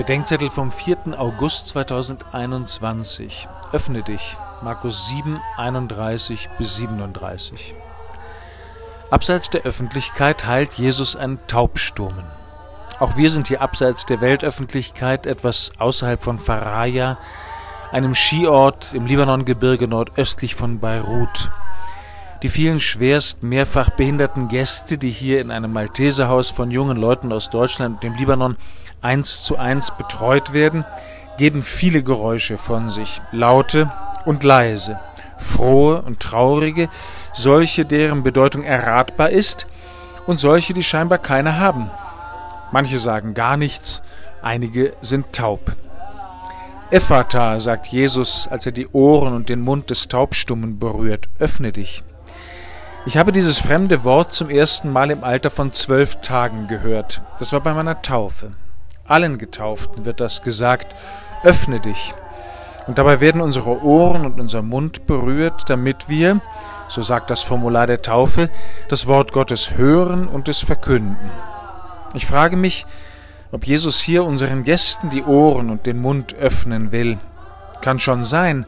Bedenkzettel vom 4. August 2021. Öffne dich. Markus 7, 31 bis 37. Abseits der Öffentlichkeit heilt Jesus einen Taubstummen. Auch wir sind hier abseits der Weltöffentlichkeit, etwas außerhalb von Faraya, einem Skiort im Libanongebirge nordöstlich von Beirut. Die vielen schwerst mehrfach behinderten Gäste, die hier in einem Malteserhaus von jungen Leuten aus Deutschland und dem Libanon eins zu eins betreut werden, geben viele Geräusche von sich, laute und leise, frohe und traurige, solche, deren Bedeutung erratbar ist, und solche, die scheinbar keine haben. Manche sagen gar nichts, einige sind taub. Ephata, sagt Jesus, als er die Ohren und den Mund des Taubstummen berührt, öffne dich. Ich habe dieses fremde Wort zum ersten Mal im Alter von zwölf Tagen gehört. Das war bei meiner Taufe. Allen Getauften wird das gesagt, öffne dich. Und dabei werden unsere Ohren und unser Mund berührt, damit wir, so sagt das Formular der Taufe, das Wort Gottes hören und es verkünden. Ich frage mich, ob Jesus hier unseren Gästen die Ohren und den Mund öffnen will. Kann schon sein,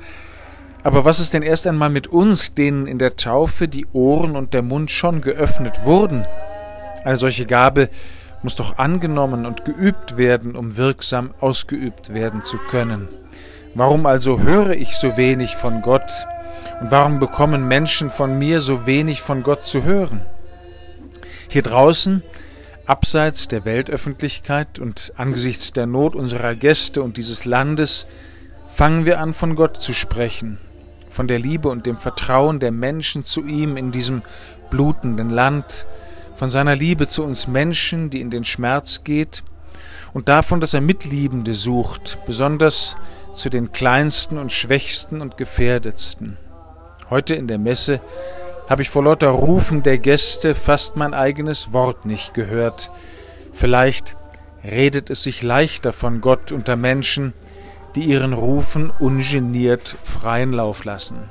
aber was ist denn erst einmal mit uns, denen in der Taufe die Ohren und der Mund schon geöffnet wurden? Eine solche Gabe muss doch angenommen und geübt werden, um wirksam ausgeübt werden zu können. Warum also höre ich so wenig von Gott? Und warum bekommen Menschen von mir so wenig von Gott zu hören? Hier draußen, abseits der Weltöffentlichkeit und angesichts der Not unserer Gäste und dieses Landes, fangen wir an, von Gott zu sprechen, von der Liebe und dem Vertrauen der Menschen zu ihm in diesem blutenden Land, von seiner Liebe zu uns Menschen, die in den Schmerz geht, und davon, dass er Mitliebende sucht, besonders zu den Kleinsten und Schwächsten und Gefährdetsten. Heute in der Messe habe ich vor lauter Rufen der Gäste fast mein eigenes Wort nicht gehört. Vielleicht redet es sich leichter von Gott unter Menschen, die ihren Rufen ungeniert freien Lauf lassen.